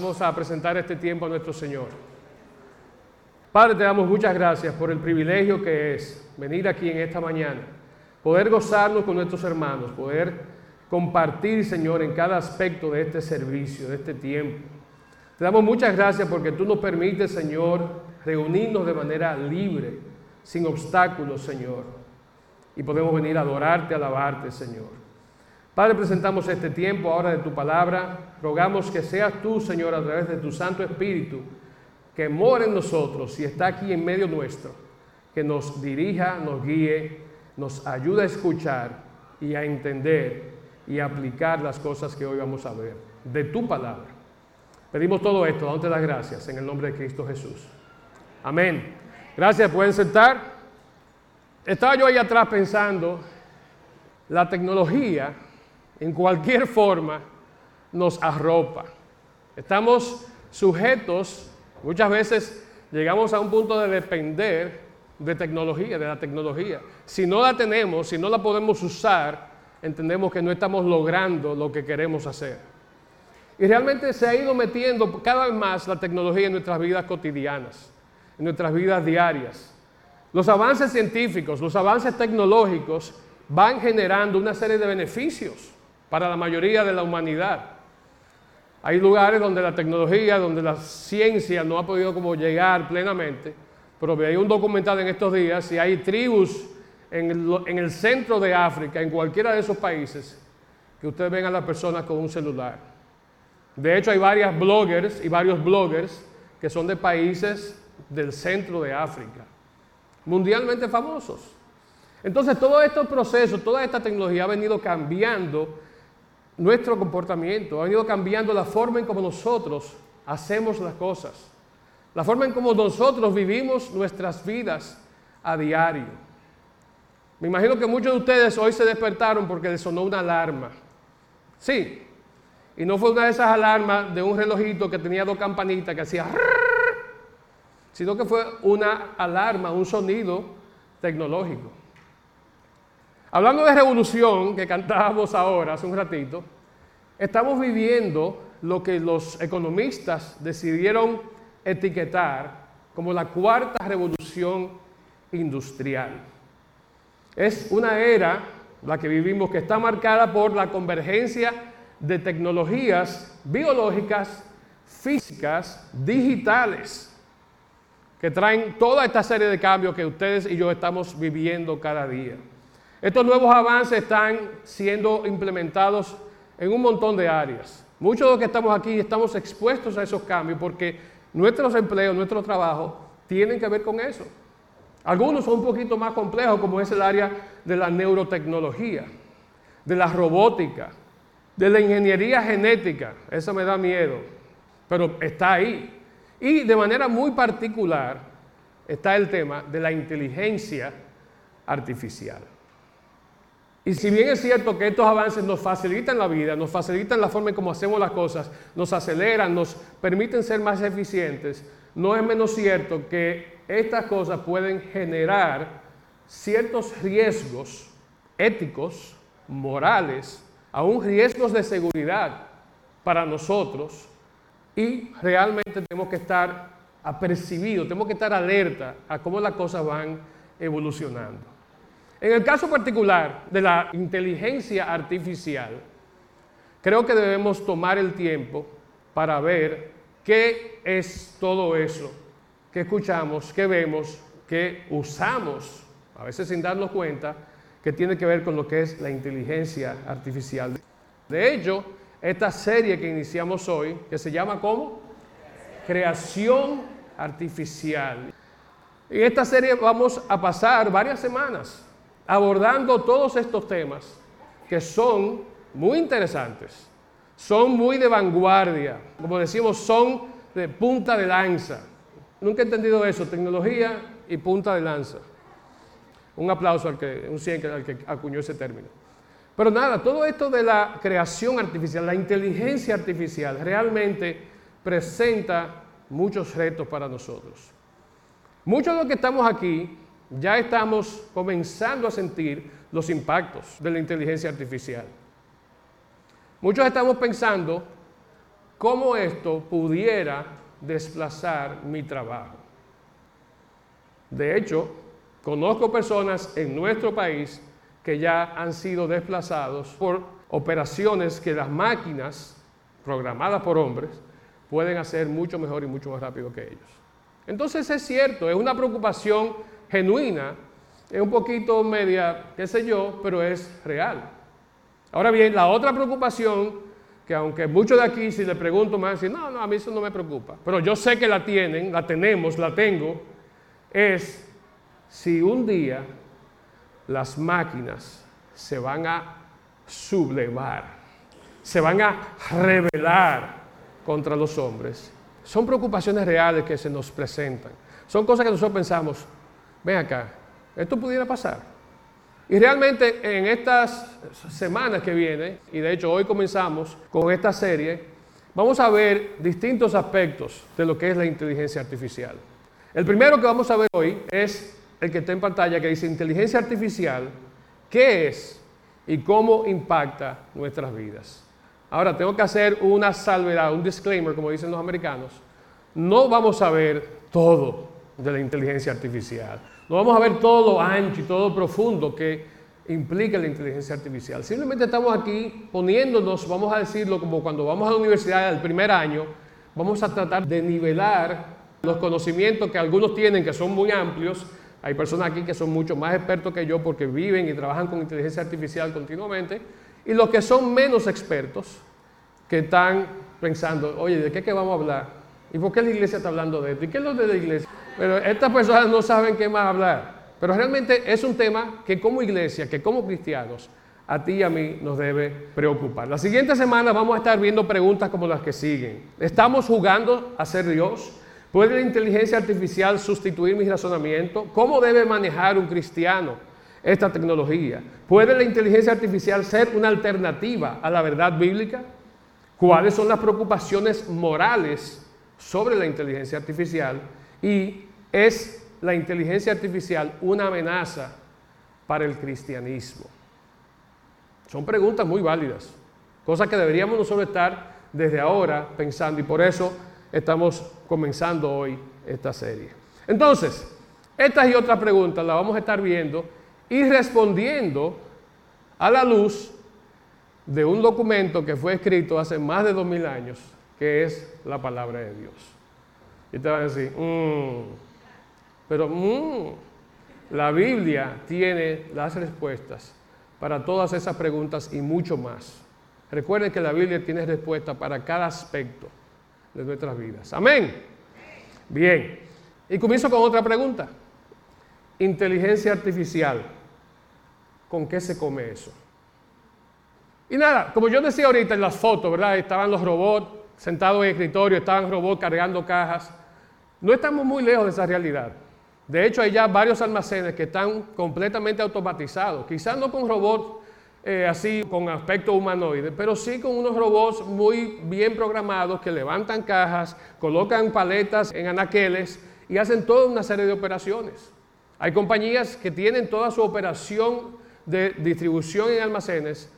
Vamos a presentar este tiempo a nuestro Señor. Padre, te damos muchas gracias por el privilegio que es venir aquí en esta mañana, poder gozarnos con nuestros hermanos, poder compartir, Señor, en cada aspecto de este servicio, de este tiempo. Te damos muchas gracias porque tú nos permites, Señor, reunirnos de manera libre, sin obstáculos, Señor. Y podemos venir a adorarte, a alabarte, Señor. Padre, presentamos este tiempo ahora de tu palabra. Rogamos que seas tú, Señor, a través de tu Santo Espíritu, que mora en nosotros y está aquí en medio nuestro, que nos dirija, nos guíe, nos ayude a escuchar y a entender y a aplicar las cosas que hoy vamos a ver de tu palabra. Pedimos todo esto, dándote las gracias en el nombre de Cristo Jesús. Amén. Gracias, pueden sentar. Estaba yo ahí atrás pensando, la tecnología en cualquier forma nos arropa. Estamos sujetos, muchas veces llegamos a un punto de depender de tecnología, de la tecnología. Si no la tenemos, si no la podemos usar, entendemos que no estamos logrando lo que queremos hacer. Y realmente se ha ido metiendo cada vez más la tecnología en nuestras vidas cotidianas, en nuestras vidas diarias. Los avances científicos, los avances tecnológicos van generando una serie de beneficios para la mayoría de la humanidad. Hay lugares donde la tecnología, donde la ciencia no ha podido como llegar plenamente, pero hay un documental en estos días y hay tribus en el, en el centro de África, en cualquiera de esos países, que ustedes ven a las personas con un celular. De hecho, hay varias bloggers y varios bloggers que son de países del centro de África, mundialmente famosos. Entonces, todo este proceso, toda esta tecnología ha venido cambiando nuestro comportamiento, ha venido cambiando la forma en cómo nosotros hacemos las cosas, la forma en cómo nosotros vivimos nuestras vidas a diario. Me imagino que muchos de ustedes hoy se despertaron porque les sonó una alarma. Sí, y no fue una de esas alarmas de un relojito que tenía dos campanitas que hacía, sino que fue una alarma, un sonido tecnológico. Hablando de revolución, que cantábamos ahora hace un ratito, estamos viviendo lo que los economistas decidieron etiquetar como la cuarta revolución industrial. Es una era, la que vivimos, que está marcada por la convergencia de tecnologías biológicas, físicas, digitales, que traen toda esta serie de cambios que ustedes y yo estamos viviendo cada día. Estos nuevos avances están siendo implementados en un montón de áreas. Muchos de los que estamos aquí estamos expuestos a esos cambios porque nuestros empleos, nuestro trabajo tienen que ver con eso. Algunos son un poquito más complejos, como es el área de la neurotecnología, de la robótica, de la ingeniería genética. Eso me da miedo, pero está ahí. Y de manera muy particular está el tema de la inteligencia artificial. Y si bien es cierto que estos avances nos facilitan la vida, nos facilitan la forma en cómo hacemos las cosas, nos aceleran, nos permiten ser más eficientes, no es menos cierto que estas cosas pueden generar ciertos riesgos éticos, morales, aún riesgos de seguridad para nosotros y realmente tenemos que estar apercibidos, tenemos que estar alerta a cómo las cosas van evolucionando. En el caso particular de la inteligencia artificial, creo que debemos tomar el tiempo para ver qué es todo eso que escuchamos, que vemos, que usamos, a veces sin darnos cuenta, que tiene que ver con lo que es la inteligencia artificial. De hecho, esta serie que iniciamos hoy, que se llama ¿cómo? Creación artificial. En esta serie vamos a pasar varias semanas abordando todos estos temas que son muy interesantes, son muy de vanguardia, como decimos, son de punta de lanza. Nunca he entendido eso, tecnología y punta de lanza. Un aplauso al que, un cien al que acuñó ese término. Pero nada, todo esto de la creación artificial, la inteligencia artificial, realmente presenta muchos retos para nosotros. Muchos de los que estamos aquí ya estamos comenzando a sentir los impactos de la inteligencia artificial. Muchos estamos pensando cómo esto pudiera desplazar mi trabajo. De hecho, conozco personas en nuestro país que ya han sido desplazados por operaciones que las máquinas programadas por hombres pueden hacer mucho mejor y mucho más rápido que ellos. Entonces es cierto, es una preocupación genuina, es un poquito media, qué sé yo, pero es real. Ahora bien, la otra preocupación, que aunque muchos de aquí si le pregunto me van a decir, no, no, a mí eso no me preocupa, pero yo sé que la tienen, la tenemos, la tengo, es si un día las máquinas se van a sublevar, se van a rebelar contra los hombres, son preocupaciones reales que se nos presentan. Son cosas que nosotros pensamos, ven acá, esto pudiera pasar. Y realmente en estas semanas que vienen, y de hecho hoy comenzamos con esta serie, vamos a ver distintos aspectos de lo que es la inteligencia artificial. El primero que vamos a ver hoy es el que está en pantalla que dice inteligencia artificial, ¿qué es y cómo impacta nuestras vidas? Ahora tengo que hacer una salvedad, un disclaimer, como dicen los americanos. No vamos a ver todo de la inteligencia artificial. No vamos a ver todo lo ancho y todo lo profundo que implica la inteligencia artificial. Simplemente estamos aquí poniéndonos, vamos a decirlo como cuando vamos a la universidad el primer año, vamos a tratar de nivelar los conocimientos que algunos tienen, que son muy amplios, hay personas aquí que son mucho más expertos que yo porque viven y trabajan con inteligencia artificial continuamente, y los que son menos expertos, que están pensando, oye, ¿de qué, qué vamos a hablar? ¿Y por qué la iglesia está hablando de esto? ¿Y qué es lo de la iglesia? Pero estas personas no saben qué más hablar. Pero realmente es un tema que como iglesia, que como cristianos, a ti y a mí nos debe preocupar. La siguiente semana vamos a estar viendo preguntas como las que siguen. ¿Estamos jugando a ser Dios? ¿Puede la inteligencia artificial sustituir mi razonamiento? ¿Cómo debe manejar un cristiano esta tecnología? ¿Puede la inteligencia artificial ser una alternativa a la verdad bíblica? ¿Cuáles son las preocupaciones morales sobre la inteligencia artificial? ¿Y es la inteligencia artificial una amenaza para el cristianismo? Son preguntas muy válidas, cosas que deberíamos nosotros estar desde ahora pensando y por eso estamos comenzando hoy esta serie. Entonces, estas y otras preguntas las vamos a estar viendo y respondiendo a la luz de un documento que fue escrito hace más de dos mil años, que es la palabra de Dios. Y te van a decir, mm, pero mm, la Biblia tiene las respuestas para todas esas preguntas y mucho más. Recuerden que la Biblia tiene respuesta para cada aspecto de nuestras vidas. Amén. Bien. Y comienzo con otra pregunta. Inteligencia artificial. ¿Con qué se come eso? Y nada, como yo decía ahorita en las fotos, ¿verdad? Estaban los robots sentados en escritorio, estaban robots cargando cajas. No estamos muy lejos de esa realidad. De hecho, hay ya varios almacenes que están completamente automatizados, quizás no con robots eh, así con aspecto humanoide, pero sí con unos robots muy bien programados que levantan cajas, colocan paletas en anaqueles y hacen toda una serie de operaciones. Hay compañías que tienen toda su operación de distribución en almacenes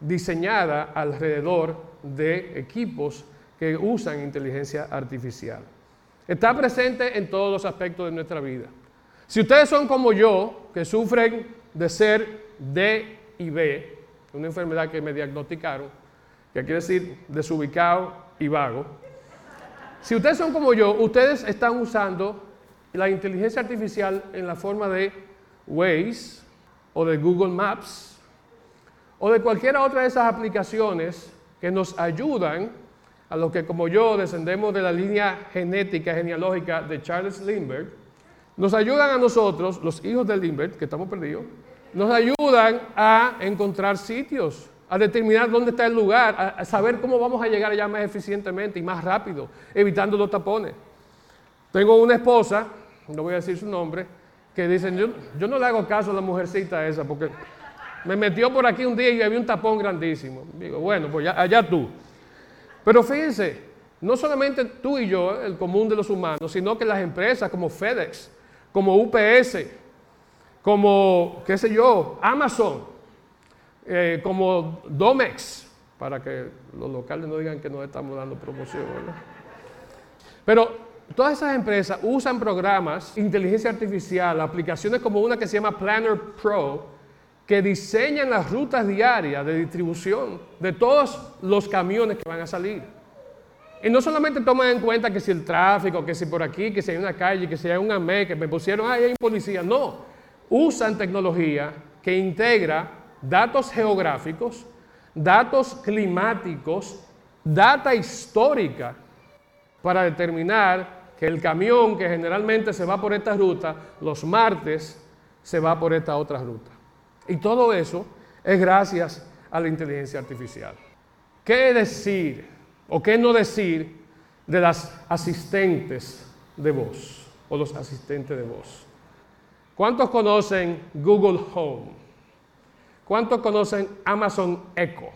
diseñada alrededor de equipos que usan inteligencia artificial. Está presente en todos los aspectos de nuestra vida. Si ustedes son como yo, que sufren de ser de y B, una enfermedad que me diagnosticaron, que quiere decir desubicado y vago. Si ustedes son como yo, ustedes están usando la inteligencia artificial en la forma de Waze o de Google Maps o de cualquiera otra de esas aplicaciones que nos ayudan a los que como yo descendemos de la línea genética, genealógica de Charles Lindbergh, nos ayudan a nosotros, los hijos de Lindbergh, que estamos perdidos, nos ayudan a encontrar sitios, a determinar dónde está el lugar, a, saber cómo vamos a llegar allá más eficientemente y más rápido, evitando los tapones. Tengo una esposa, no voy a decir su nombre, que dice, yo, yo no le hago caso a la mujercita esa porque me metió por aquí un día y había un tapón grandísimo. Digo, bueno, pues allá tú. Pero fíjense, no solamente tú y yo, el común de los humanos, sino que las empresas como FedEx, como UPS, como, qué sé yo, Amazon, eh, como Domex, para que los locales no digan que no estamos dando promoción. Pero todas esas empresas usan programas, inteligencia artificial, aplicaciones como una que se llama Planner Pro, que diseñan las rutas diarias de distribución de todos los camiones que van a salir. Y no solamente toman en cuenta que si el tráfico, que si por aquí, que si hay una calle, que si hay un AME, que me pusieron, ahí hay un policía. No, usan tecnología que integra datos geográficos, datos climáticos, data histórica, para determinar que el camión que generalmente se va por esta ruta, los martes se va por esta otra ruta. Y todo eso es gracias a la inteligencia artificial. ¿Qué decir o qué no decir de las asistentes de voz o los asistentes de voz? ¿Cuántos conocen Google Home? ¿Cuántos conocen Amazon Echo?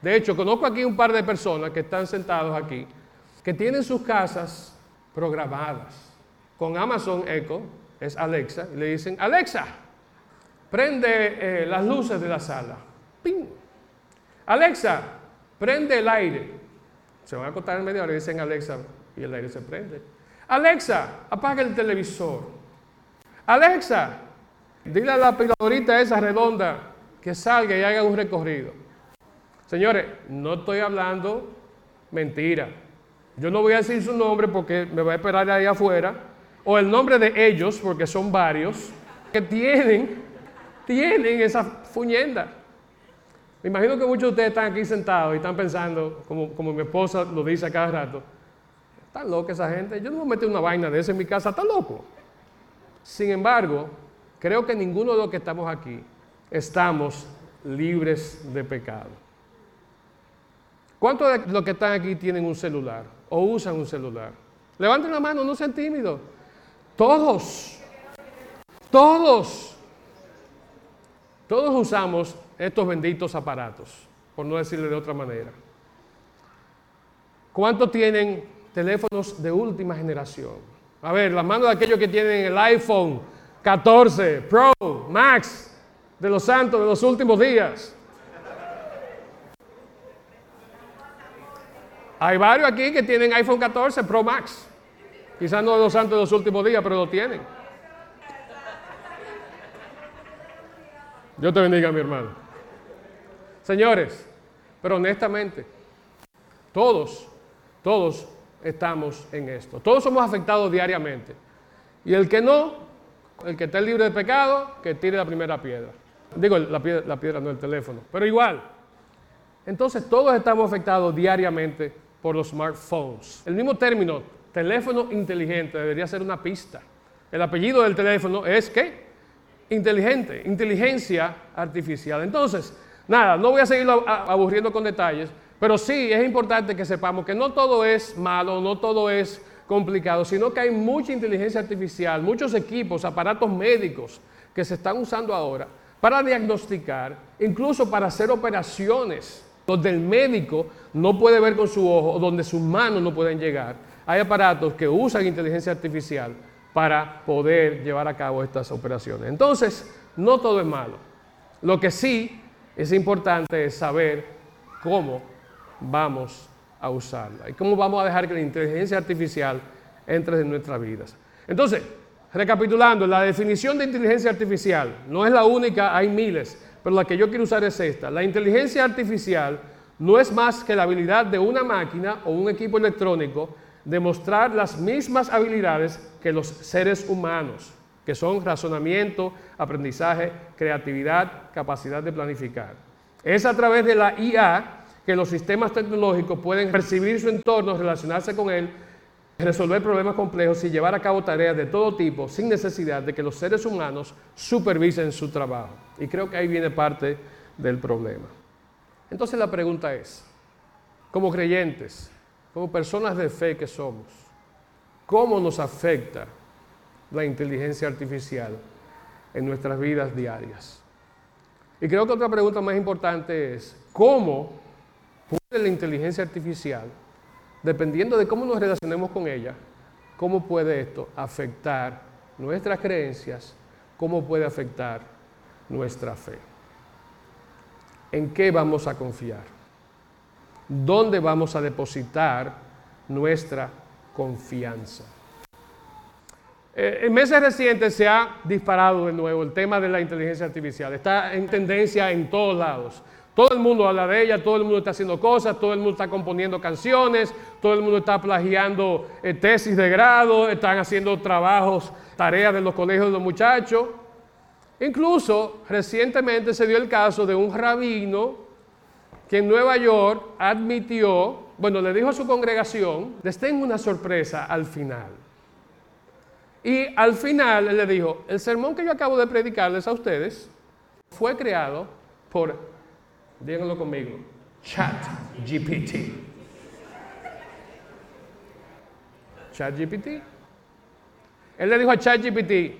De hecho, conozco aquí un par de personas que están sentados aquí, que tienen sus casas programadas con Amazon Echo, es Alexa, y le dicen, Alexa, prende eh, las luces de la sala. ¡Ping! Alexa, prende el aire. Se van a acostar en media hora y dicen Alexa y el aire se prende. Alexa, apaga el televisor. Alexa, dile a la aspiradorita esa redonda que salga y haga un recorrido. Señores, no estoy hablando mentira. Yo no voy a decir su nombre porque me va a esperar ahí afuera, o el nombre de ellos, porque son varios, que tienen, tienen esa fuñenda. Me imagino que muchos de ustedes están aquí sentados y están pensando, como, como mi esposa lo dice a cada rato, está loca esa gente, yo no voy a meter una vaina de eso en mi casa, está loco. Sin embargo, creo que ninguno de los que estamos aquí estamos libres de pecado. ¿Cuántos de los que están aquí tienen un celular o usan un celular? Levanten la mano, no sean tímidos. Todos, todos, todos usamos estos benditos aparatos, por no decirle de otra manera. ¿Cuántos tienen teléfonos de última generación? A ver, las manos de aquellos que tienen el iPhone 14 Pro, Max, de los santos de los últimos días. Hay varios aquí que tienen iPhone 14 Pro Max. Quizás no de los santos de los últimos días, pero lo tienen. Dios te bendiga, mi hermano. Señores, pero honestamente, todos, todos estamos en esto. Todos somos afectados diariamente. Y el que no, el que esté libre de pecado, que tire la primera piedra. Digo, la piedra, no el teléfono, pero igual. Entonces todos estamos afectados diariamente por los smartphones. El mismo término, teléfono inteligente, debería ser una pista. El apellido del teléfono es ¿qué? Inteligente, inteligencia artificial. Entonces, nada, no voy a seguir aburriendo con detalles, pero sí es importante que sepamos que no todo es malo, no todo es complicado, sino que hay mucha inteligencia artificial, muchos equipos, aparatos médicos que se están usando ahora para diagnosticar, incluso para hacer operaciones donde el médico no puede ver con su ojo donde sus manos no pueden llegar. Hay aparatos que usan inteligencia artificial para poder llevar a cabo estas operaciones. Entonces, no todo es malo. Lo que sí es importante es saber cómo vamos a usarla y cómo vamos a dejar que la inteligencia artificial entre en nuestras vidas. Entonces, Recapitulando, la definición de inteligencia artificial no es la única, hay miles, pero la que yo quiero usar es esta. La inteligencia artificial no es más que la habilidad de una máquina o un equipo electrónico de mostrar las mismas habilidades que los seres humanos, que son razonamiento, aprendizaje, creatividad, capacidad de planificar. Es a través de la IA que los sistemas tecnológicos pueden percibir su entorno, relacionarse con él resolver problemas complejos y llevar a cabo tareas de todo tipo sin necesidad de que los seres humanos supervisen su trabajo. Y creo que ahí viene parte del problema. Entonces la pregunta es, como creyentes, como personas de fe que somos, ¿cómo nos afecta la inteligencia artificial en nuestras vidas diarias? Y creo que otra pregunta más importante es, ¿cómo puede la inteligencia artificial dependiendo de cómo nos relacionemos con ella, cómo puede esto afectar nuestras creencias, cómo puede afectar nuestra fe. ¿En qué vamos a confiar? Dónde vamos a depositar nuestra confianza. Eh, en meses recientes se ha disparado de nuevo el tema de la inteligencia artificial. Está en tendencia en todos lados. Todo el mundo habla de ella, todo el mundo está haciendo cosas, todo el mundo está componiendo canciones, todo el mundo está plagiando eh, tesis de grado, están haciendo trabajos, tareas de los colegios de los muchachos. Incluso recientemente se dio el caso de un rabino que en Nueva York admitió, bueno, le dijo a su congregación, les tengo una sorpresa al final. Y al final él le dijo, el sermón que yo acabo de predicarles a ustedes fue creado por, díganlo conmigo, Chat GPT. Chat GPT. Él le dijo a Chat GPT,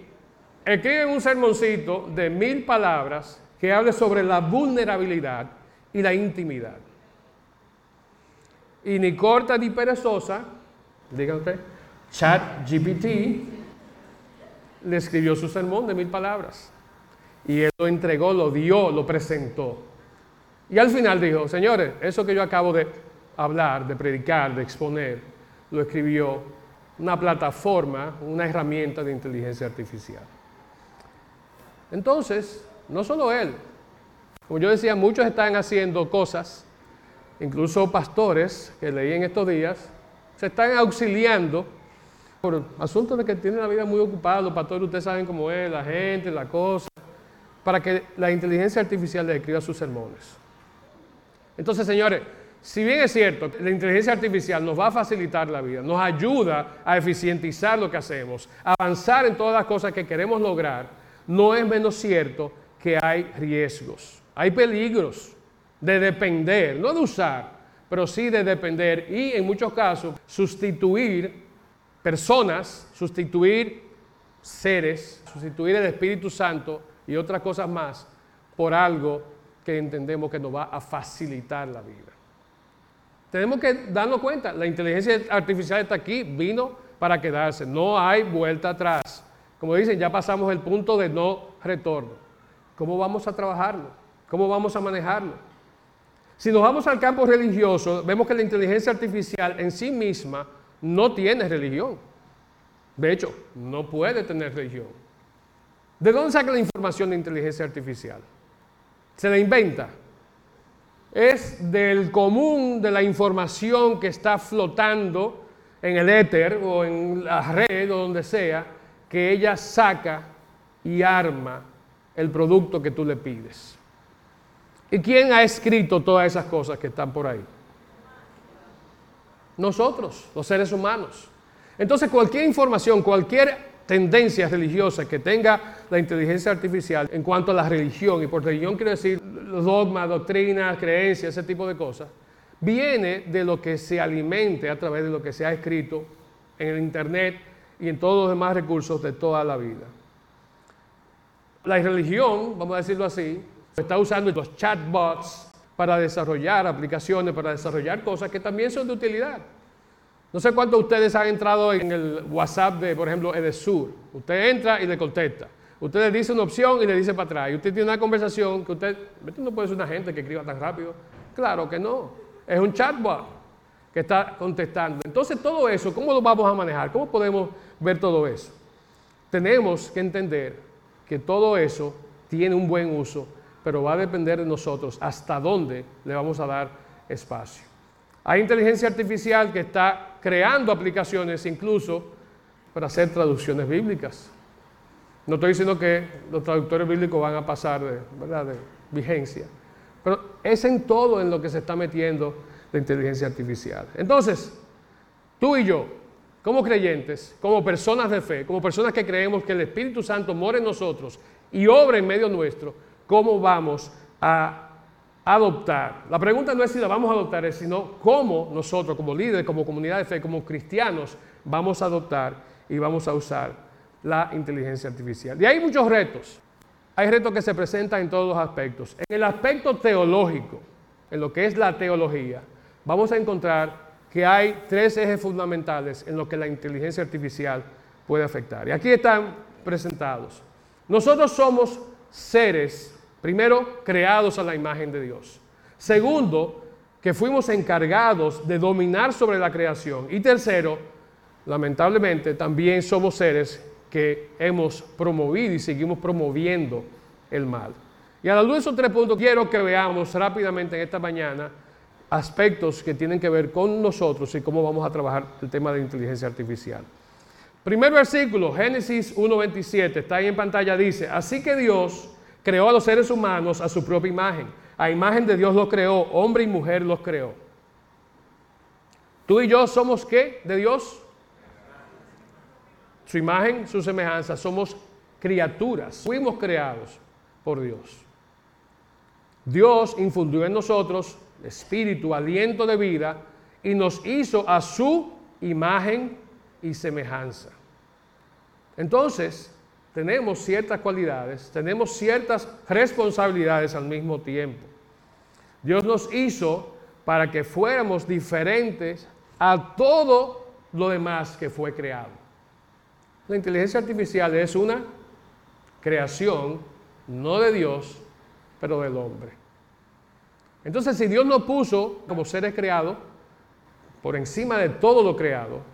escribe un sermoncito de mil palabras que hable sobre la vulnerabilidad y la intimidad. Y ni corta ni perezosa, diga usted, Chat GPT le escribió su sermón de mil palabras. Y él lo entregó, lo dio, lo presentó. Y al final dijo, señores, eso que yo acabo de hablar, de predicar, de exponer, lo escribió una plataforma, una herramienta de inteligencia artificial. Entonces, no solo él, como yo decía, muchos están haciendo cosas, incluso pastores que leí en estos días, se están auxiliando por asuntos de que tienen la vida muy ocupada, los pastores ustedes saben cómo es, la gente, la cosa, para que la inteligencia artificial le escriba sus sermones. Entonces, señores, si bien es cierto, la inteligencia artificial nos va a facilitar la vida, nos ayuda a eficientizar lo que hacemos, avanzar en todas las cosas que queremos lograr, no es menos cierto que hay riesgos. Hay peligros de depender, no de usar, pero sí de depender y en muchos casos sustituir personas, sustituir seres, sustituir el Espíritu Santo y otras cosas más por algo que entendemos que nos va a facilitar la vida. Tenemos que darnos cuenta, la inteligencia artificial está aquí, vino para quedarse, no hay vuelta atrás. Como dicen, ya pasamos el punto de no retorno. ¿Cómo vamos a trabajarlo? ¿Cómo vamos a manejarlo? Si nos vamos al campo religioso, vemos que la inteligencia artificial en sí misma no tiene religión. De hecho, no puede tener religión. ¿De dónde saca la información de inteligencia artificial? Se la inventa. Es del común de la información que está flotando en el éter o en la red o donde sea, que ella saca y arma el producto que tú le pides. ¿Y quién ha escrito todas esas cosas que están por ahí? Nosotros, los seres humanos. Entonces cualquier información, cualquier tendencia religiosa que tenga la inteligencia artificial en cuanto a la religión, y por religión quiero decir dogmas, doctrinas, creencias, ese tipo de cosas, viene de lo que se alimente a través de lo que se ha escrito en el Internet y en todos los demás recursos de toda la vida. La religión, vamos a decirlo así, Está usando los chatbots para desarrollar aplicaciones, para desarrollar cosas que también son de utilidad. No sé cuántos de ustedes han entrado en el WhatsApp de, por ejemplo, Edesur. Usted entra y le contesta. Usted le dice una opción y le dice para atrás. Y usted tiene una conversación que usted, usted no puede ser una gente que escriba tan rápido. Claro que no. Es un chatbot que está contestando. Entonces, todo eso, ¿cómo lo vamos a manejar? ¿Cómo podemos ver todo eso? Tenemos que entender que todo eso tiene un buen uso pero va a depender de nosotros hasta dónde le vamos a dar espacio. Hay inteligencia artificial que está creando aplicaciones incluso para hacer traducciones bíblicas. No estoy diciendo que los traductores bíblicos van a pasar de, ¿verdad? de vigencia, pero es en todo en lo que se está metiendo la inteligencia artificial. Entonces, tú y yo, como creyentes, como personas de fe, como personas que creemos que el Espíritu Santo mora en nosotros y obra en medio nuestro, cómo vamos a adoptar. La pregunta no es si la vamos a adoptar, sino cómo nosotros como líderes, como comunidad de fe, como cristianos, vamos a adoptar y vamos a usar la inteligencia artificial. Y hay muchos retos. Hay retos que se presentan en todos los aspectos. En el aspecto teológico, en lo que es la teología, vamos a encontrar que hay tres ejes fundamentales en los que la inteligencia artificial puede afectar. Y aquí están presentados. Nosotros somos seres Primero, creados a la imagen de Dios. Segundo, que fuimos encargados de dominar sobre la creación. Y tercero, lamentablemente, también somos seres que hemos promovido y seguimos promoviendo el mal. Y a la luz de esos tres puntos, quiero que veamos rápidamente en esta mañana aspectos que tienen que ver con nosotros y cómo vamos a trabajar el tema de inteligencia artificial. Primer versículo, Génesis 1.27, está ahí en pantalla, dice, así que Dios creó a los seres humanos a su propia imagen. A imagen de Dios los creó, hombre y mujer los creó. Tú y yo somos qué de Dios? Su imagen, su semejanza, somos criaturas, fuimos creados por Dios. Dios infundió en nosotros espíritu, aliento de vida y nos hizo a su imagen y semejanza. Entonces, tenemos ciertas cualidades, tenemos ciertas responsabilidades al mismo tiempo. Dios nos hizo para que fuéramos diferentes a todo lo demás que fue creado. La inteligencia artificial es una creación, no de Dios, pero del hombre. Entonces, si Dios nos puso como seres creados, por encima de todo lo creado,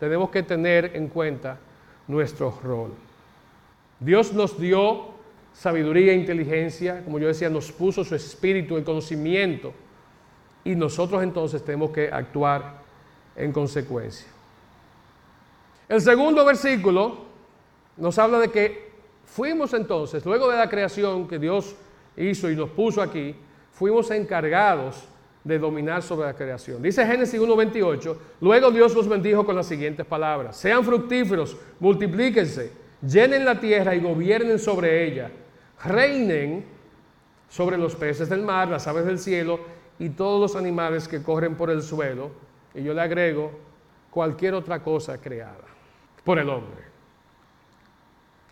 tenemos que tener en cuenta nuestro rol. Dios nos dio sabiduría e inteligencia, como yo decía, nos puso su espíritu, el conocimiento, y nosotros entonces tenemos que actuar en consecuencia. El segundo versículo nos habla de que fuimos entonces, luego de la creación que Dios hizo y nos puso aquí, fuimos encargados de dominar sobre la creación. Dice Génesis 1.28, luego Dios los bendijo con las siguientes palabras, sean fructíferos, multiplíquense, llenen la tierra y gobiernen sobre ella, reinen sobre los peces del mar, las aves del cielo y todos los animales que corren por el suelo, y yo le agrego cualquier otra cosa creada por el hombre.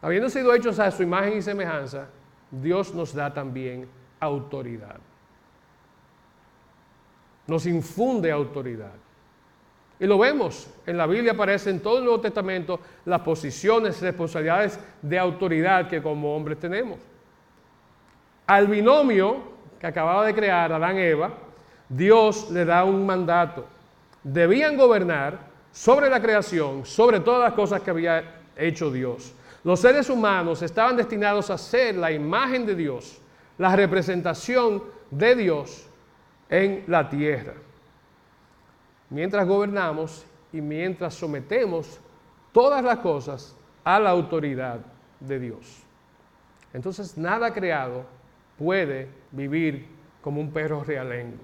Habiendo sido hechos a su imagen y semejanza, Dios nos da también autoridad nos infunde autoridad. Y lo vemos, en la Biblia aparece en todo el Nuevo Testamento las posiciones, responsabilidades de autoridad que como hombres tenemos. Al binomio que acababa de crear Adán y Eva, Dios le da un mandato. Debían gobernar sobre la creación, sobre todas las cosas que había hecho Dios. Los seres humanos estaban destinados a ser la imagen de Dios, la representación de Dios en la tierra. Mientras gobernamos y mientras sometemos todas las cosas a la autoridad de Dios. Entonces nada creado puede vivir como un perro realengo.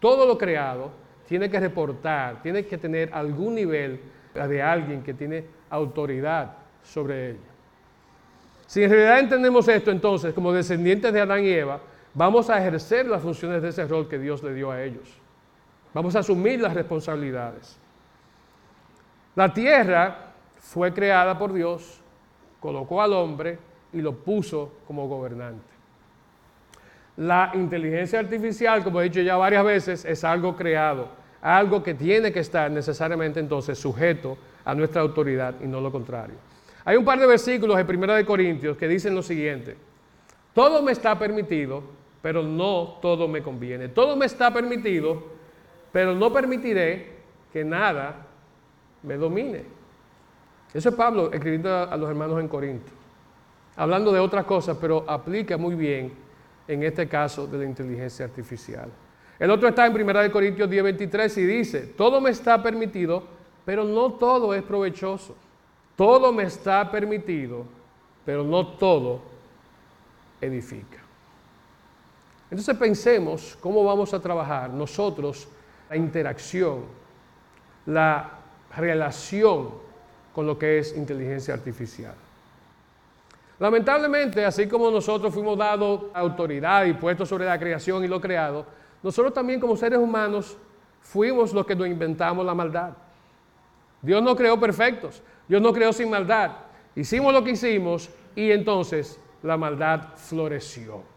Todo lo creado tiene que reportar, tiene que tener algún nivel de alguien que tiene autoridad sobre ella. Si en realidad entendemos esto entonces como descendientes de Adán y Eva, vamos a ejercer las funciones de ese rol que Dios le dio a ellos. Vamos a asumir las responsabilidades. La tierra fue creada por Dios, colocó al hombre y lo puso como gobernante. La inteligencia artificial, como he dicho ya varias veces, es algo creado, algo que tiene que estar necesariamente entonces sujeto a nuestra autoridad y no lo contrario. Hay un par de versículos en 1 de Corintios que dicen lo siguiente: Todo me está permitido, pero no todo me conviene. Todo me está permitido, pero no permitiré que nada me domine. Eso es Pablo escribiendo a los hermanos en Corinto, hablando de otras cosas, pero aplica muy bien en este caso de la inteligencia artificial. El otro está en 1 Corintios 10:23 y dice, todo me está permitido, pero no todo es provechoso. Todo me está permitido, pero no todo edifica. Entonces pensemos cómo vamos a trabajar nosotros la interacción, la relación con lo que es inteligencia artificial. Lamentablemente, así como nosotros fuimos dados autoridad y puestos sobre la creación y lo creado, nosotros también como seres humanos fuimos los que nos inventamos la maldad. Dios no creó perfectos, Dios no creó sin maldad. Hicimos lo que hicimos y entonces la maldad floreció.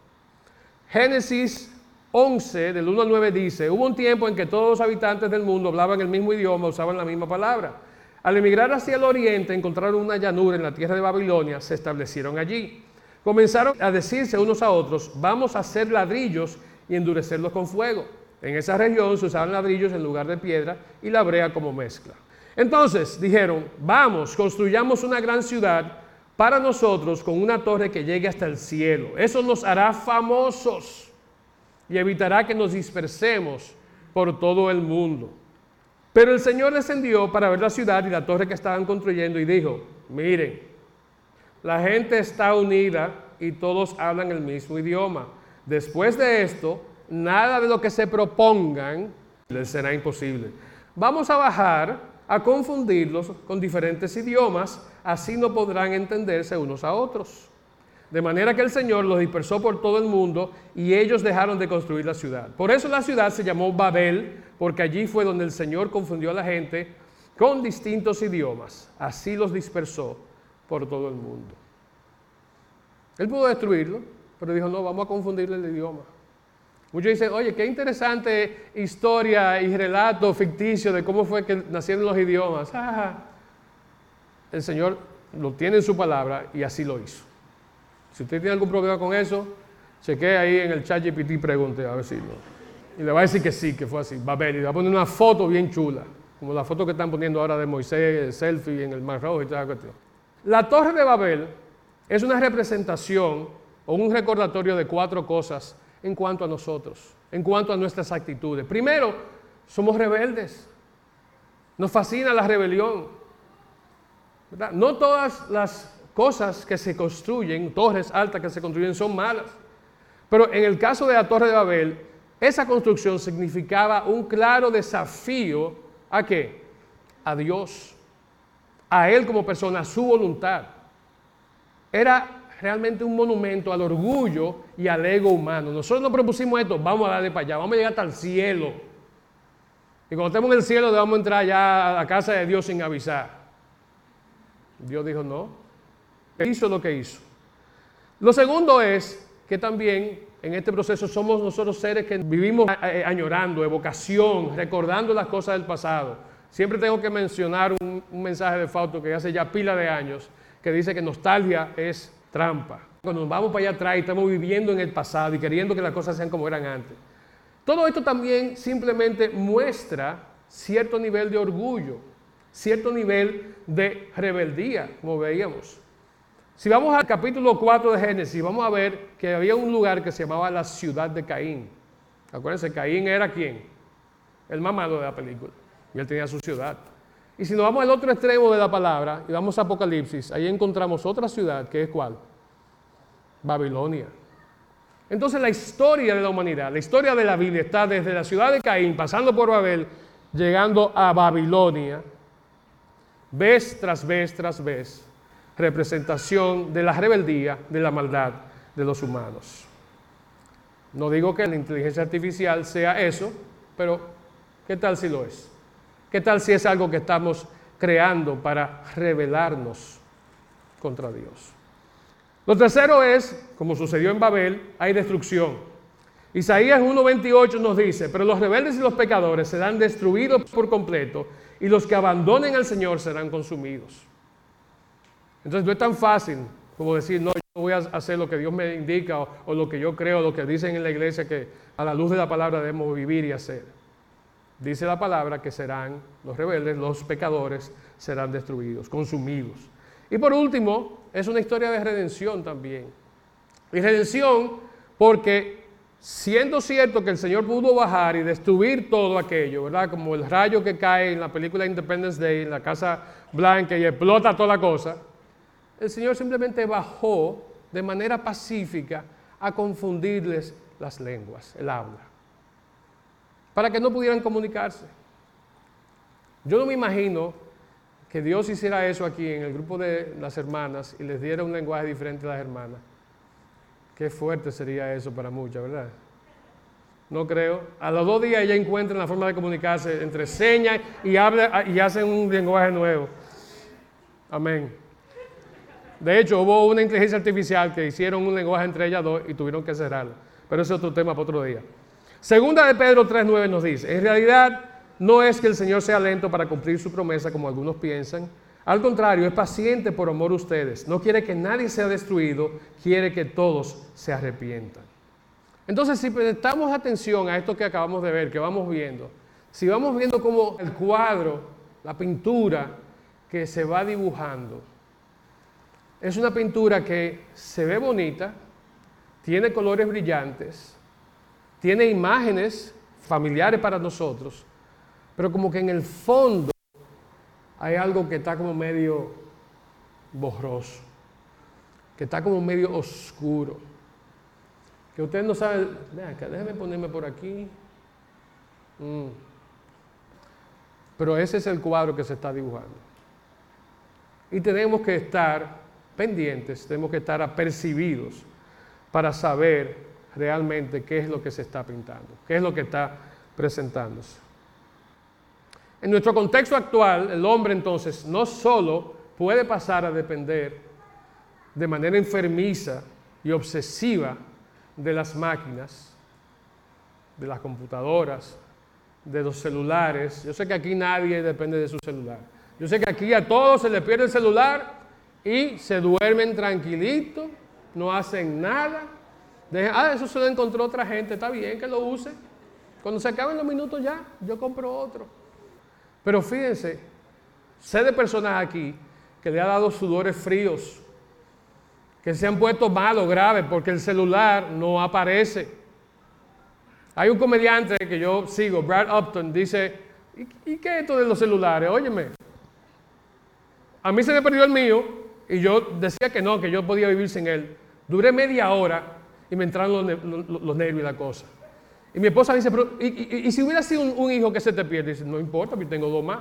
Génesis 11, del 1 al 9 dice, hubo un tiempo en que todos los habitantes del mundo hablaban el mismo idioma, usaban la misma palabra. Al emigrar hacia el oriente encontraron una llanura en la tierra de Babilonia, se establecieron allí. Comenzaron a decirse unos a otros, vamos a hacer ladrillos y endurecerlos con fuego. En esa región se usaban ladrillos en lugar de piedra y la brea como mezcla. Entonces dijeron, vamos, construyamos una gran ciudad para nosotros con una torre que llegue hasta el cielo. Eso nos hará famosos y evitará que nos dispersemos por todo el mundo. Pero el Señor descendió para ver la ciudad y la torre que estaban construyendo y dijo, miren, la gente está unida y todos hablan el mismo idioma. Después de esto, nada de lo que se propongan les será imposible. Vamos a bajar a confundirlos con diferentes idiomas, así no podrán entenderse unos a otros. De manera que el Señor los dispersó por todo el mundo y ellos dejaron de construir la ciudad. Por eso la ciudad se llamó Babel, porque allí fue donde el Señor confundió a la gente con distintos idiomas. Así los dispersó por todo el mundo. Él pudo destruirlo, pero dijo, no, vamos a confundirle el idioma. Muchos dicen, oye, qué interesante historia y relato ficticio de cómo fue que nacieron los idiomas. el Señor lo tiene en su palabra y así lo hizo. Si usted tiene algún problema con eso, chequee ahí en el chat GPT y pregunte a ver si no. Y le va a decir que sí, que fue así. Va a ver, y le va a poner una foto bien chula, como la foto que están poniendo ahora de Moisés, selfie en el Mar Rojo y toda la cuestión. La Torre de Babel es una representación o un recordatorio de cuatro cosas en cuanto a nosotros, en cuanto a nuestras actitudes. Primero, somos rebeldes. Nos fascina la rebelión. No todas las cosas que se construyen, torres altas que se construyen, son malas. Pero en el caso de la Torre de Babel, esa construcción significaba un claro desafío a qué? A Dios, a Él como persona, a su voluntad. Era realmente un monumento al orgullo y al ego humano. Nosotros nos propusimos esto, vamos a darle para allá, vamos a llegar hasta el cielo. Y cuando estemos en el cielo, vamos a entrar ya a la casa de Dios sin avisar. Dios dijo no. Hizo lo que hizo. Lo segundo es que también en este proceso somos nosotros seres que vivimos eh, añorando, evocación, recordando las cosas del pasado. Siempre tengo que mencionar un, mensaje de Fausto que hace ya pila de años, que dice que nostalgia es trampa. Cuando nos vamos para allá atrás y estamos viviendo en el pasado y queriendo que las cosas sean como eran antes. Todo esto también simplemente muestra cierto nivel de orgullo, cierto nivel de rebeldía, como veíamos. Si vamos al capítulo 4 de Génesis, vamos a ver que había un lugar que se llamaba la ciudad de Caín. Acuérdense, Caín era quién? El mamado de la película. Y él tenía su ciudad. Y si nos vamos al otro extremo de la palabra y vamos a Apocalipsis, ahí encontramos otra ciudad que es cuál? Babilonia. Entonces la historia de la humanidad, la historia de la Biblia está desde la ciudad de Caín, pasando por Babel, llegando a Babilonia, vez tras vez tras vez, representación de la rebeldía, de la maldad de los humanos. No digo que la inteligencia artificial sea eso, pero ¿qué tal si lo es? ¿Qué tal si es algo que estamos creando para rebelarnos contra Dios? Lo tercero es, como sucedió en Babel, hay destrucción. Isaías 1.28 nos dice, pero los rebeldes y los pecadores serán destruidos por completo y los que abandonen al Señor serán consumidos. Entonces no es tan fácil como decir, no, yo voy a hacer lo que Dios me indica o, lo que yo creo, lo que dicen en la iglesia que a la luz de la palabra debemos vivir y hacer. Dice la palabra que serán los rebeldes, los pecadores serán destruidos, consumidos. Y por último, es una historia de redención también. Y redención porque siendo cierto que el Señor pudo bajar y destruir todo aquello, ¿verdad? Como el rayo que cae en la película Independence Day, en la Casa Blanca y explota toda la cosa, el Señor simplemente bajó de manera pacífica a confundirles las lenguas, el habla, para que no pudieran comunicarse. Yo no me imagino que Dios hiciera eso aquí en el grupo de las hermanas y les diera un lenguaje diferente a las hermanas. Qué fuerte sería eso para muchas, ¿verdad? No creo. A los dos días ya encuentran la forma de comunicarse entre señas y, habla, y hacen un lenguaje nuevo. Amén. De hecho, hubo una inteligencia artificial que hicieron un lenguaje entre ellas dos y tuvieron que cerrarlo. Pero ese es otro tema para otro día. Segunda de Pedro 3.9 nos dice, en realidad no es que el Señor sea lento para cumplir su promesa como algunos piensan. Al contrario, es paciente por amor a ustedes. No quiere que nadie sea destruido, quiere que todos se arrepientan. Entonces, si prestamos atención a esto que acabamos de ver, que vamos viendo, si vamos viendo como el cuadro, la pintura que se va dibujando, es una pintura que se ve bonita, tiene colores brillantes, tiene imágenes familiares para nosotros, pero como que en el fondo hay algo que está como medio borroso, que está como medio oscuro, que usted no sabe, déjeme ponerme por aquí. Mm. Pero ese es el cuadro que se está dibujando. Y tenemos que estar pendientes, tenemos que estar apercibidos para saber realmente qué es lo que se está pintando, qué es lo que está presentándose. En nuestro contexto actual, el hombre entonces no solo puede pasar a depender de manera enfermiza y obsesiva de las máquinas, de las computadoras, de los celulares. Yo sé que aquí nadie depende de su celular. Yo sé que aquí a todos se les pierde el celular y se duermen tranquilitos, no hacen nada. Ah, eso se lo encontró otra gente, está bien que lo use. Cuando se acaben los minutos ya, yo compro otro. Pero fíjense, sé de personas aquí que le ha dado sudores fríos, que se han puesto malos, graves, porque el celular no aparece. Hay un comediante que yo sigo, Brad Upton, dice, ¿y, qué es esto de los celulares? Óyeme, a mí se me perdió el mío y yo decía que no, que yo podía vivir sin él. Duré media hora y me entraron los, nervios y la cosa. Y mi esposa dice, ¿y, si hubiera sido un, hijo que se te pierde? Dice, no importa, yo tengo dos más.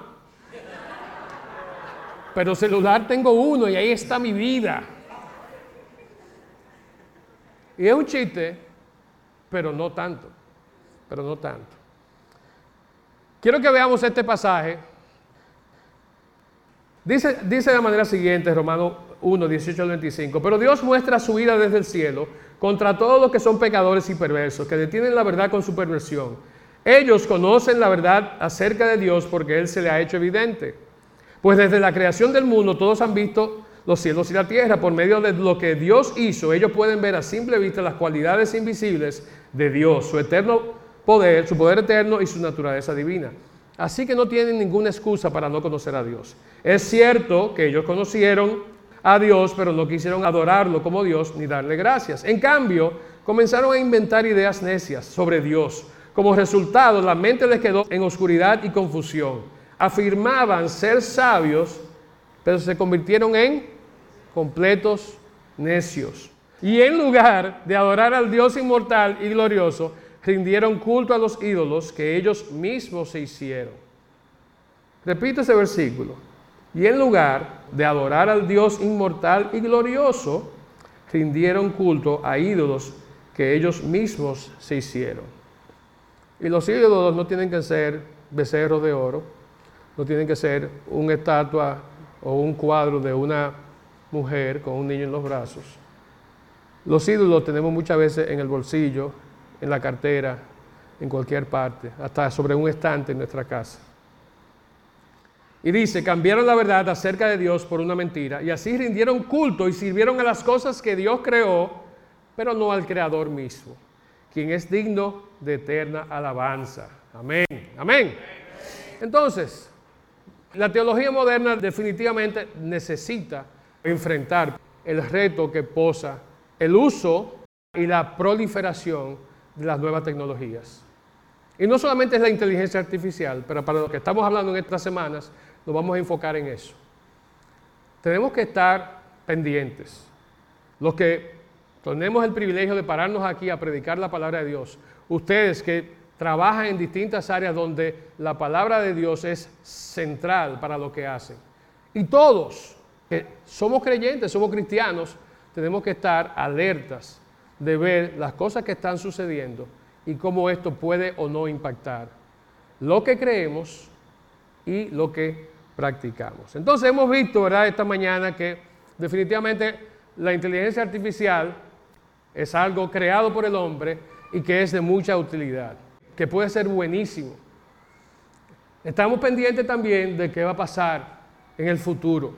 Pero celular tengo uno y ahí está mi vida. Y es un chiste, pero no tanto, pero no tanto. Quiero que veamos este pasaje. Dice, dice de la manera siguiente, Romano 1, 18 al 25, pero Dios muestra su ira desde el cielo contra todos los que son pecadores y perversos, que detienen la verdad con su perversión. Ellos conocen la verdad acerca de Dios porque Él se le ha hecho evidente. Pues desde la creación del mundo todos han visto los cielos y la tierra, por medio de lo que Dios hizo, ellos pueden ver a simple vista las cualidades invisibles de Dios, su eterno poder, su poder eterno y su naturaleza divina. Así que no tienen ninguna excusa para no conocer a Dios. Es cierto que ellos conocieron a Dios, pero no quisieron adorarlo como Dios ni darle gracias. En cambio, comenzaron a inventar ideas necias sobre Dios. Como resultado, la mente les quedó en oscuridad y confusión. Afirmaban ser sabios, pero se convirtieron en completos necios. Y en lugar de adorar al Dios inmortal y glorioso, rindieron culto a los ídolos que ellos mismos se hicieron. Repito ese versículo. Y en lugar de adorar al Dios inmortal y glorioso, rindieron culto a ídolos que ellos mismos se hicieron. Y los ídolos no tienen que ser becerros de oro, no tienen que ser una estatua o un cuadro de una mujer con un niño en los brazos. Los ídolos tenemos muchas veces en el bolsillo, en la cartera, en cualquier parte, hasta sobre un estante en nuestra casa. Y dice, cambiaron la verdad acerca de Dios por una mentira y así rindieron culto y sirvieron a las cosas que Dios creó, pero no al Creador mismo, quien es digno de eterna alabanza. Amén. Amén. Entonces, la teología moderna definitivamente necesita enfrentar el reto que posa el uso y la proliferación de las nuevas tecnologías. Y no solamente es la inteligencia artificial, pero para lo que estamos hablando en estas semanas, nos vamos a enfocar en eso. Tenemos que estar pendientes. Los que tenemos el privilegio de pararnos aquí a predicar la palabra de Dios, ustedes que trabajan en distintas áreas donde la palabra de Dios es central para lo que hacen. Y todos, que somos creyentes, somos cristianos, tenemos que estar alertas de ver las cosas que están sucediendo y cómo esto puede o no impactar lo que creemos y lo que practicamos. Entonces hemos visto, ¿verdad?, esta mañana que definitivamente la inteligencia artificial es algo creado por el hombre y que es de mucha utilidad, que puede ser buenísimo. Estamos pendientes también de qué va a pasar en el futuro.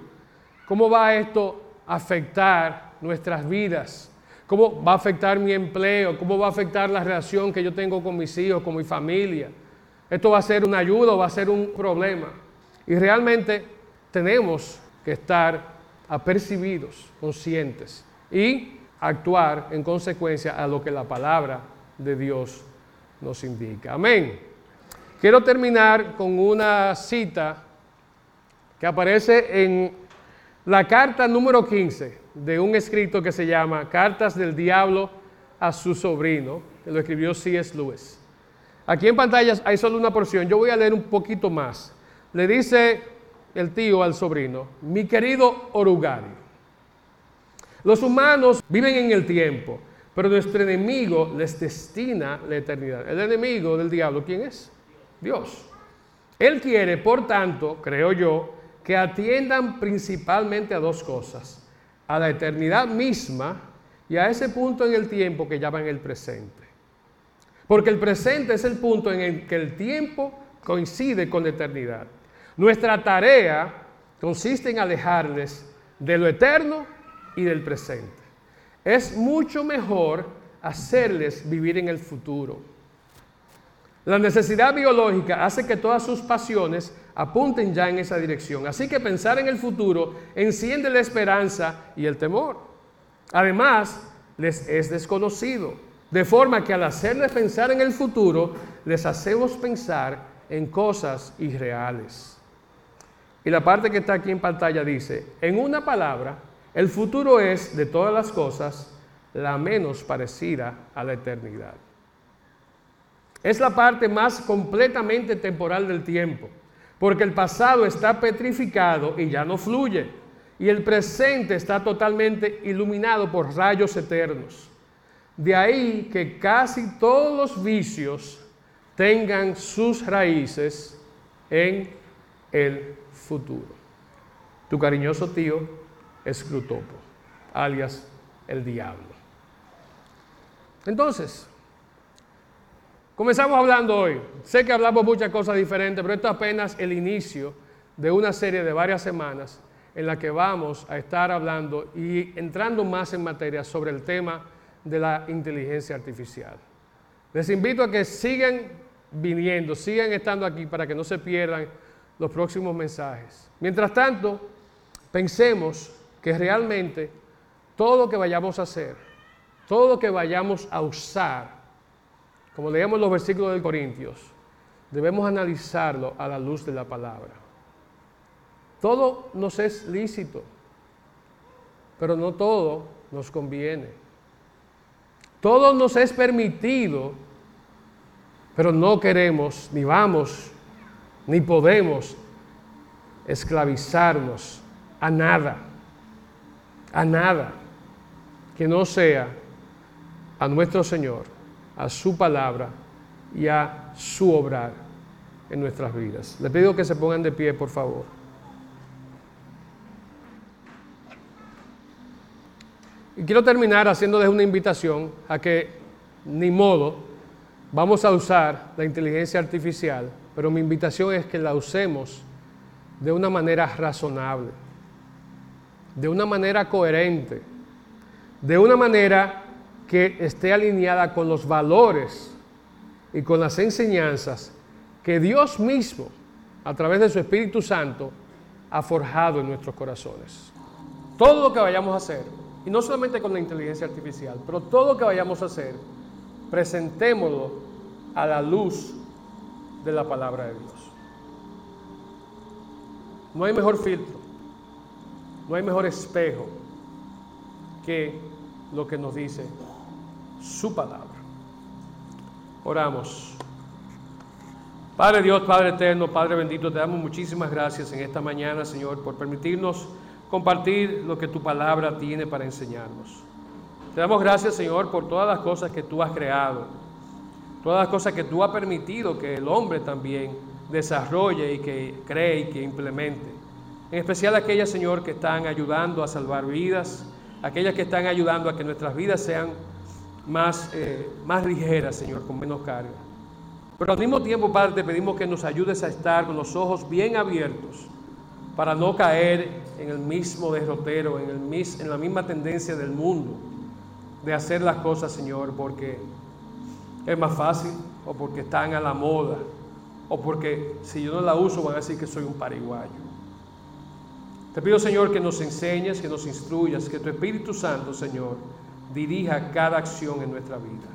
¿Cómo va esto a afectar nuestras vidas? ¿Cómo va a afectar mi empleo? ¿Cómo va a afectar la relación que yo tengo con mis hijos, con mi familia? ¿Esto va a ser una ayuda o va a ser un problema? Y realmente tenemos que estar apercibidos, conscientes y actuar en consecuencia a lo que la palabra de Dios nos indica. Amén. Quiero terminar con una cita que aparece en la carta número 15 de un escrito que se llama Cartas del Diablo a su sobrino, que lo escribió C.S. Lewis. Aquí en pantalla hay solo una porción, yo voy a leer un poquito más. Le dice el tío al sobrino, mi querido Orugario, los humanos viven en el tiempo, pero nuestro enemigo les destina la eternidad. El enemigo del diablo, ¿quién es? Dios. Él quiere, por tanto, creo yo, que atiendan principalmente a dos cosas a la eternidad misma y a ese punto en el tiempo que llaman el presente. Porque el presente es el punto en el que el tiempo coincide con la eternidad. Nuestra tarea consiste en alejarles de lo eterno y del presente. Es mucho mejor hacerles vivir en el futuro. La necesidad biológica hace que todas sus pasiones apunten ya en esa dirección. Así que pensar en el futuro enciende la esperanza y el temor. Además, les es desconocido, de forma que al hacerles pensar en el futuro, les hacemos pensar en cosas irreales. Y la parte que está aquí en pantalla dice, en una palabra, el futuro es de todas las cosas la menos parecida a la eternidad. Es la parte más completamente temporal del tiempo porque el pasado está petrificado y ya no fluye, y el presente está totalmente iluminado por rayos eternos. De ahí que casi todos los vicios tengan sus raíces en el futuro. Tu cariñoso tío Scrutopo, alias el diablo. Entonces, Comenzamos hablando hoy. Sé que hablamos muchas cosas diferentes, pero esto es apenas el inicio de una serie de varias semanas en la que vamos a estar hablando y entrando más en materia sobre el tema de la inteligencia artificial. Les invito a que sigan viniendo, sigan estando aquí para que no se pierdan los próximos mensajes. Mientras tanto, pensemos que realmente todo lo que vayamos a hacer, todo lo que vayamos a usar, como leemos los versículos de Corintios, debemos analizarlo a la luz de la palabra. Todo nos es lícito, pero no todo nos conviene. Todo nos es permitido, pero no queremos, ni vamos, ni podemos esclavizarnos a nada, a nada que no sea a nuestro Señor a su palabra y a su obrar en nuestras vidas. Le pido que se pongan de pie, por favor. Y quiero terminar haciéndoles una invitación a que, ni modo, vamos a usar la inteligencia artificial, pero mi invitación es que la usemos de una manera razonable, de una manera coherente, de una manera que esté alineada con los valores y con las enseñanzas que Dios mismo, a través de su Espíritu Santo, ha forjado en nuestros corazones. Todo lo que vayamos a hacer, y no solamente con la inteligencia artificial, pero todo lo que vayamos a hacer, presentémoslo a la luz de la palabra de Dios. No hay mejor filtro, no hay mejor espejo que lo que nos dice su palabra. Oramos. Padre Dios, Padre eterno, Padre bendito, te damos muchísimas gracias en esta mañana, Señor, por permitirnos compartir lo que tu palabra tiene para enseñarnos. Te damos gracias, Señor, por todas las cosas que tú has creado, todas las cosas que tú has permitido que el hombre también desarrolle y que cree y que implemente. En especial aquellas, Señor, que están ayudando a salvar vidas, aquellas que están ayudando a que nuestras vidas sean más, eh, más ligera, Señor, con menos carga. Pero al mismo tiempo, Padre, te pedimos que nos ayudes a estar con los ojos bien abiertos para no caer en el mismo derrotero, en, el en la misma tendencia del mundo, de hacer las cosas, Señor, porque es más fácil o porque están a la moda o porque si yo no la uso van a decir que soy un pariguayo. Te pido, Señor, que nos enseñes, que nos instruyas, que tu Espíritu Santo, Señor, dirija cada acción en nuestra vida.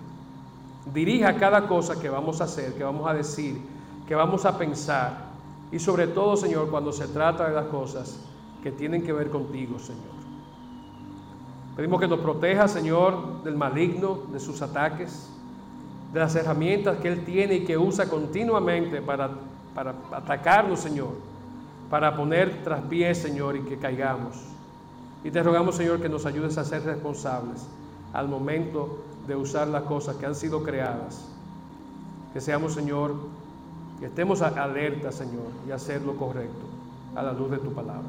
Dirija cada cosa que vamos a hacer, que vamos a decir, que vamos a pensar. Y sobre todo, Señor, cuando se trata de las cosas que tienen que ver contigo, Señor. Pedimos que nos proteja, Señor, del maligno, de sus ataques, de las herramientas que Él tiene y que usa continuamente para, para atacarnos, Señor, para poner tras pies, Señor, y que caigamos. Y te rogamos, Señor, que nos ayudes a ser responsables al momento de usar las cosas que han sido creadas. Que seamos, Señor, que estemos alerta, Señor, y hacer lo correcto a la luz de tu palabra.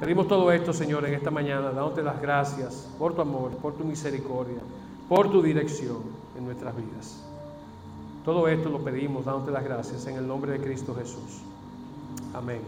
Pedimos todo esto, Señor, en esta mañana, dándote las gracias por tu amor, por tu misericordia, por tu dirección en nuestras vidas. Todo esto lo pedimos dándote las gracias en el nombre de Cristo Jesús. Amén.